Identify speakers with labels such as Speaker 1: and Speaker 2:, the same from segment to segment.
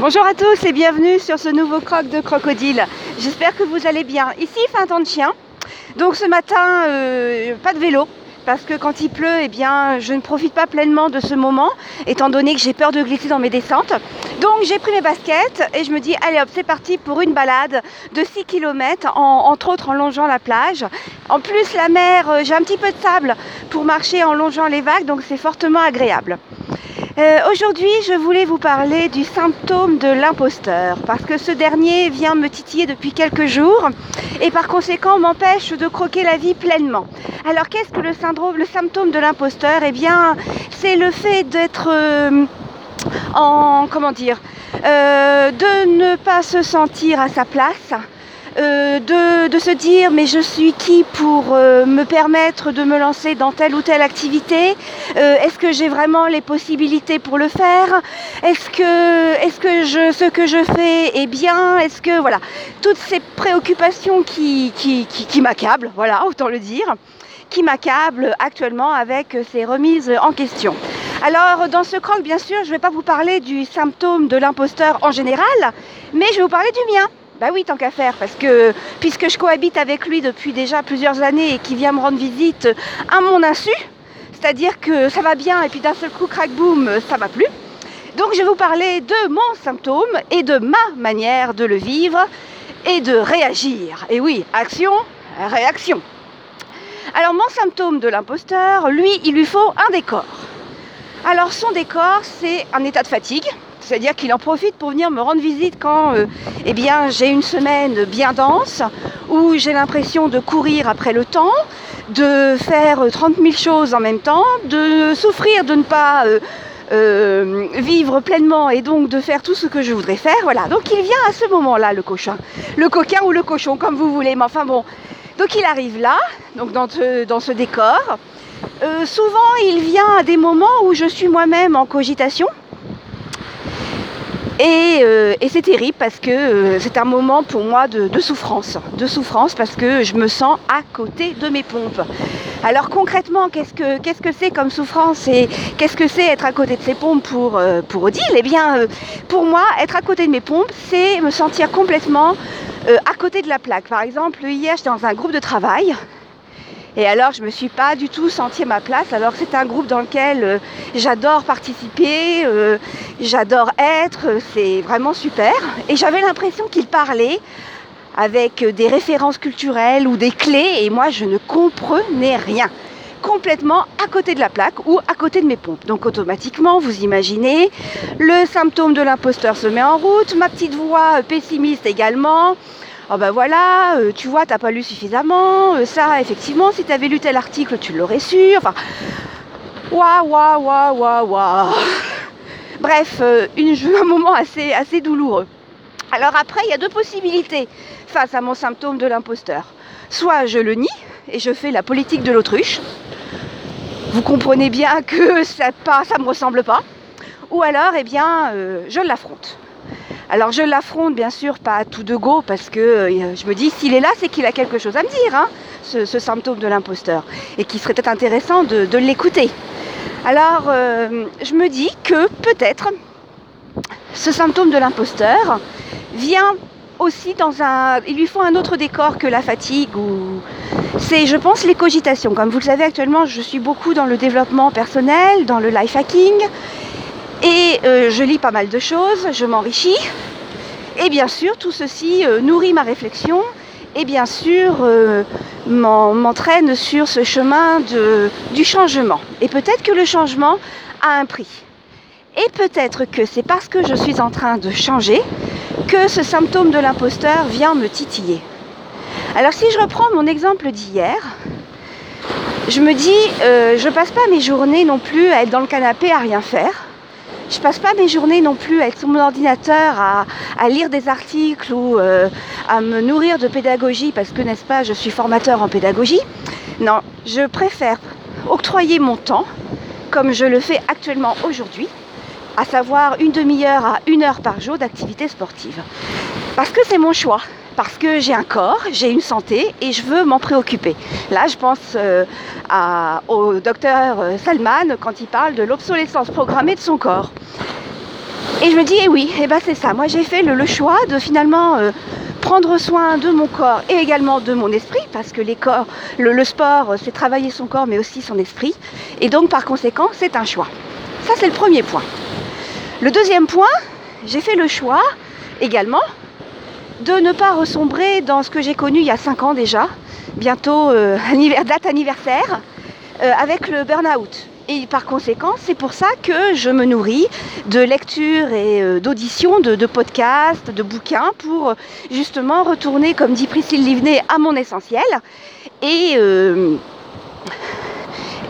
Speaker 1: Bonjour à tous et bienvenue sur ce nouveau croc de crocodile. J'espère que vous allez bien. Ici, un temps de chien. Donc ce matin, euh, pas de vélo. Parce que quand il pleut, eh bien, je ne profite pas pleinement de ce moment, étant donné que j'ai peur de glisser dans mes descentes. Donc j'ai pris mes baskets et je me dis, allez hop, c'est parti pour une balade de 6 km, entre autres en longeant la plage. En plus, la mer, euh, j'ai un petit peu de sable pour marcher en longeant les vagues, donc c'est fortement agréable. Euh, aujourd'hui, je voulais vous parler du symptôme de l'imposteur, parce que ce dernier vient me titiller depuis quelques jours et par conséquent m'empêche de croquer la vie pleinement. Alors qu'est-ce que le syndrome, le symptôme de l'imposteur? Eh bien, c'est le fait d'être euh, en comment dire, euh, de ne pas se sentir à sa place euh, de, se dire mais je suis qui pour euh, me permettre de me lancer dans telle ou telle activité? Euh, Est-ce que j'ai vraiment les possibilités pour le faire? Est-ce que, ce que je fais est bien? Est-ce que voilà toutes ces préoccupations qui, qui, qui, m'accablent, voilà autant le dire, qui m'accablent actuellement avec ces remises en question. Alors dans ce croc, bien sûr, je ne vais pas vous parler du symptôme de l'imposteur en général, mais je vais vous parler du mien. Bah oui, tant qu'à faire, parce que puisque je cohabite avec lui depuis déjà plusieurs années et qu'il vient me rendre visite à mon insu, c'est-à-dire que ça va bien et puis d'un seul coup, crack boom, ça va plus. Donc je vais vous parler de mon symptôme et de ma manière de le vivre et de réagir. Et oui, action, réaction. Alors mon symptôme de l'imposteur, lui, il lui faut un décor. Alors son décor, c'est un état de fatigue, c'est-à-dire qu'il en profite pour venir me rendre visite quand euh, eh j'ai une semaine bien dense, où j'ai l'impression de courir après le temps, de faire 30 000 choses en même temps, de souffrir de ne pas euh, euh, vivre pleinement et donc de faire tout ce que je voudrais faire. Voilà, donc il vient à ce moment-là, le cochon. Le coquin ou le cochon, comme vous voulez, mais enfin bon. Donc il arrive là, dans ce décor. souvent, il vient à des moments où je suis moi-même en cogitation, euh, et, c'est terrible parce que euh, c'est un moment pour moi de, souffrance. De souffrance parce que je me sens à côté de mes pompes. Alors concrètement, qu'est-ce que c'est comme souffrance et qu'est-ce que c'est être à côté de ces pompes pour, euh, pour Odile? Eh bien, pour moi, être à côté de mes pompes, c'est me sentir complètement à côté de la plaque. Par exemple, hier, j'étais dans un groupe de travail et alors, je ne me suis pas du tout senti à ma place, alors c'est un groupe dans lequel euh, j'adore participer, euh, j'adore être, c'est vraiment super. Et j'avais l'impression qu'il parlait avec des références culturelles ou des clés, et moi, je ne comprenais rien complètement à côté de la plaque ou à côté de mes pompes. Donc automatiquement, vous imaginez, le symptôme de l'imposteur se met en route, ma petite voix pessimiste également, oh ben voilà, euh, tu vois, t'as pas lu suffisamment, euh, ça, effectivement, si tu avais lu tel article, tu l'aurais su, enfin, waouh, waouh, waouh, waouh. Bref, euh, une, un moment assez, assez douloureux. Alors après, il y a deux possibilités face à mon symptôme de l'imposteur. Soit je le nie et je fais la politique de l'autruche. Vous comprenez bien que ça ne me ressemble pas. Ou alors, eh bien, je l'affronte. Alors je l'affronte bien sûr pas à tout de go parce que euh, je me dis s'il est là c'est qu'il a quelque chose à me dire, hein, ce, symptôme de l'imposteur, et qu'il serait peut-être intéressant de, l'écouter. Alors euh, je me dis que peut-être ce symptôme de l'imposteur vient aussi dans un... Il lui faut un autre décor que la fatigue ou... C'est, je pense, les cogitations. Comme vous le savez, actuellement, je suis beaucoup dans le développement personnel, dans le life hacking. Et euh, je lis pas mal de choses, je m'enrichis. Et bien sûr, tout ceci euh, nourrit ma réflexion et bien sûr euh, m'entraîne sur ce chemin du changement. Et peut-être que le changement a un prix. Et peut-être que c'est parce que je suis en train de changer que ce symptôme de l'imposteur vient me titiller. Alors si je reprends mon exemple d'hier, je me dis, je passe pas mes journées non plus à être dans le canapé à rien faire je passe pas mes journées non plus avec mon ordinateur à, lire des articles ou euh, à me nourrir de pédagogie parce que n'est-ce pas, je suis formateur en pédagogie. Non, je préfère octroyer mon temps comme je le fais actuellement aujourd'hui, à savoir une demi-heure à une heure par jour d'activité sportive. Parce que c'est mon choix parce que j'ai un corps, j'ai une santé et je veux m'en préoccuper. Là, je pense euh, au docteur euh, Salman quand il parle de l'obsolescence programmée de son corps. Et je me dis, eh oui, eh ben c'est ça. Moi j'ai fait le, choix de finalement euh, prendre soin de mon corps et également de mon esprit, parce que les corps, le, sport, c'est travailler son corps mais aussi son esprit. Et donc par conséquent, c'est un choix. Ça c'est le premier point. Le deuxième point, j'ai fait le choix également de ne pas ressombrer dans ce que j'ai connu il y a 5 ans déjà, bientôt euh, date anniversaire, euh, avec le burn-out. Et par conséquent, c'est pour ça que je me nourris de lectures et euh, d'auditions, de, podcasts, de bouquins pour justement retourner, comme dit Priscille Livnet, à mon essentiel et,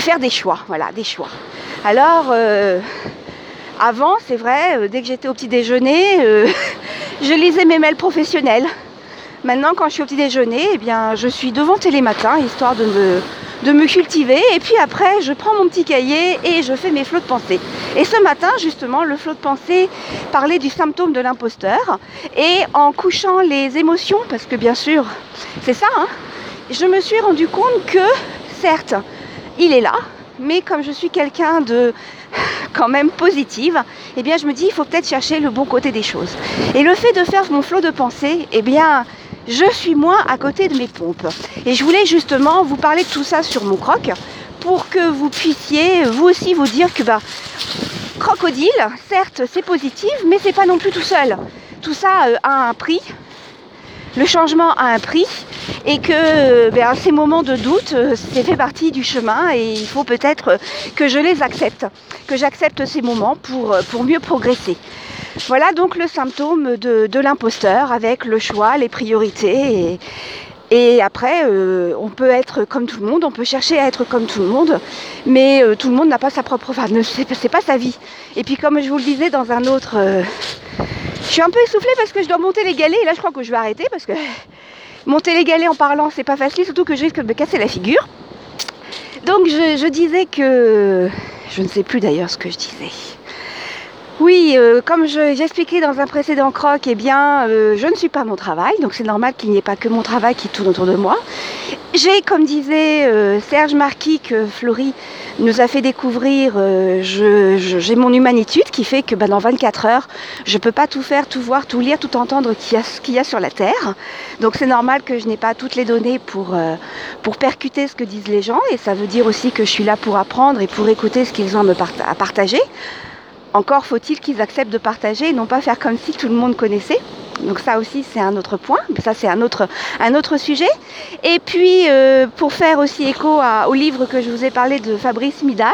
Speaker 1: faire des choix. Voilà, des choix. Alors, avant, c'est vrai, dès que j'étais au petit déjeuner, je lisais mes mails professionnels. Maintenant, quand je suis au petit déjeuner, eh bien, je suis devant Télématin, histoire de me cultiver. Et puis après, je prends mon petit cahier et je fais mes flots de pensée. Et ce matin, justement, le flot de pensée parlait du symptôme de l'imposteur. Et en couchant les émotions, parce que bien sûr, c'est ça, hein, je me suis rendu compte que, certes, il est là, mais comme je suis quelqu'un de quand même positive, eh bien je me dis il faut peut-être chercher le bon côté des choses. Et le fait de faire mon flot de pensée, eh bien je suis moins à côté de mes pompes. Et je voulais justement vous parler de tout ça sur mon croc pour que vous puissiez vous aussi vous dire que bah, crocodile, certes c'est positif, mais c'est pas non plus tout seul. Tout ça euh, a un prix. Le changement a un prix et que euh, ben, ces moments de doute, euh, c'est fait partie du chemin et il faut peut-être que je les accepte, que j'accepte ces moments pour, pour mieux progresser. Voilà donc le symptôme de, l'imposteur avec le choix, les priorités. Et, après, euh, on peut être comme tout le monde, on peut chercher à être comme tout le monde, mais euh, tout le monde n'a pas sa propre. Enfin, c'est pas sa vie. Et puis, comme je vous le disais dans un autre. Euh, je suis un peu essoufflée parce que je dois monter les galets. Et là, je crois que je vais arrêter parce que monter les galets en parlant, c'est pas facile, surtout que je risque de me casser la figure. Donc, je disais que. Je ne sais plus d'ailleurs ce que je disais. Oui, euh, comme j'ai expliqué dans un précédent croc, eh bien, euh, je ne suis pas mon travail, donc c'est normal qu'il n'y ait pas que mon travail qui tourne autour de moi. J'ai, comme disait euh, Serge Marquis, que Florie nous a fait découvrir, j'ai mon humanitude qui fait que bah, dans 24 heures, je ne peux pas tout faire, tout voir, tout lire, tout entendre ce qu'il y a sur la Terre. Donc c'est normal que je n'ai pas toutes les données pour, pour percuter ce que disent les gens, et ça veut dire aussi que je suis là pour apprendre et pour écouter ce qu'ils ont à partager. Encore faut-il qu'ils acceptent de partager et non pas faire comme si tout le monde connaissait. Donc ça aussi c'est un autre point, ça c'est un autre, un autre sujet. Et puis euh, pour faire aussi écho au livre que je vous ai parlé de Fabrice Midal,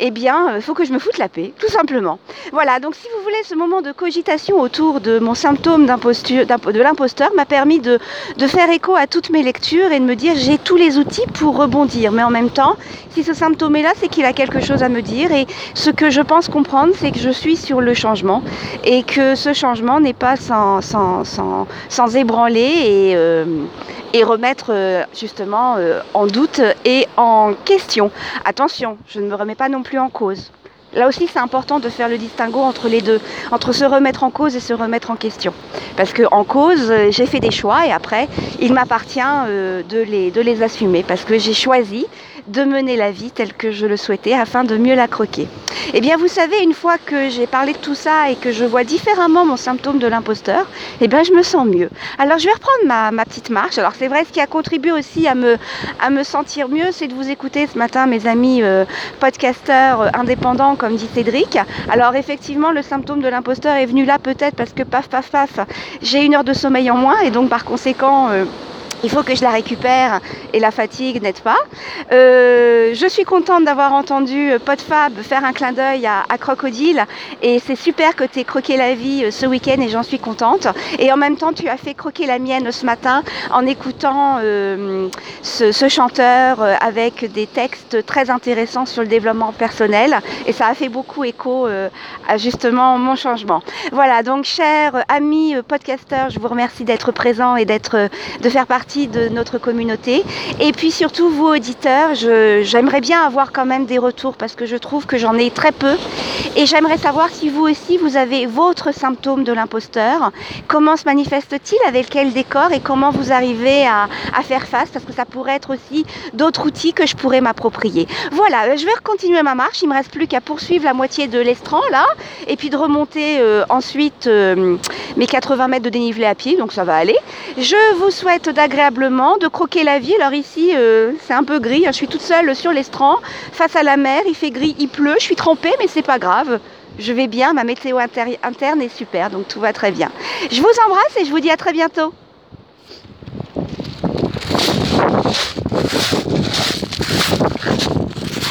Speaker 1: eh bien il euh, faut que je me foute la paix, tout simplement. Voilà, donc si vous voulez, ce moment de cogitation autour de mon symptôme de l'imposteur m'a permis de, de faire écho à toutes mes lectures et de me dire j'ai tous les outils pour rebondir. Mais en même temps, si ce symptôme est là, c'est qu'il a quelque chose à me dire. Et ce que je pense comprendre, c'est que je suis sur le changement et que ce changement n'est pas sans sans, ébranler et, euh, remettre euh, justement euh, en doute et en question. Attention, je ne me remets pas non plus en cause. Là aussi, c'est important de faire le distinguo entre les deux, entre se remettre en cause et se remettre en question. Parce que en cause, j'ai fait des choix et après, il m'appartient de les assumer parce que j'ai choisi de mener la vie telle que je le souhaitais afin de mieux la croquer. Eh bien, vous savez, une fois que j'ai parlé de tout ça et que je vois différemment mon symptôme de l'imposteur, eh bien, je me sens mieux. Alors, je vais reprendre ma, petite marche. Alors, c'est vrai, ce qui a contribué aussi à me, sentir mieux, c'est de vous écouter ce matin, mes amis euh, podcasteurs euh, indépendants, comme dit Cédric. Alors, effectivement, le symptôme de l'imposteur est venu là peut-être parce que paf, paf, paf, j'ai une heure de sommeil en moins et donc, par conséquent, euh, il faut que je la récupère et la fatigue n'aide pas. Euh, je suis contente d'avoir entendu euh, Podfab faire un clin d'œil à, Crocodile et c'est super que tu aies croqué la vie euh, ce week-end et j'en suis contente. Et en même temps, tu as fait croquer la mienne ce matin en écoutant ce, chanteur avec des textes très intéressants sur le développement personnel et ça a fait beaucoup écho à justement mon changement. Voilà, donc chers amis podcasteurs, je vous remercie d'être présents et d'être de faire partie de notre communauté. Et puis surtout, vous auditeurs, j'aimerais bien avoir quand même des retours parce que je trouve que j'en ai très peu. Et j'aimerais savoir si vous aussi, vous avez votre symptôme de l'imposteur. Comment se manifeste-t-il? Avec quel décor? Et comment vous arrivez à, à faire face? Parce que ça pourrait être aussi d'autres outils que je pourrais m'approprier. Voilà, je vais continuer ma marche. Il me reste plus qu'à poursuivre la moitié de l'estran là. Et puis de remonter euh, ensuite euh, mes 80 mètres de dénivelé à pied. Donc ça va aller. Je vous souhaite de croquer la vie. Alors ici, euh, c'est un peu gris. Hein. Je suis toute seule sur l'estran, face à la mer. Il fait gris, il pleut. Je suis trempée, mais c'est pas grave. Je vais bien. Ma météo interne est super, donc tout va très bien. Je vous embrasse et je vous dis à très bientôt.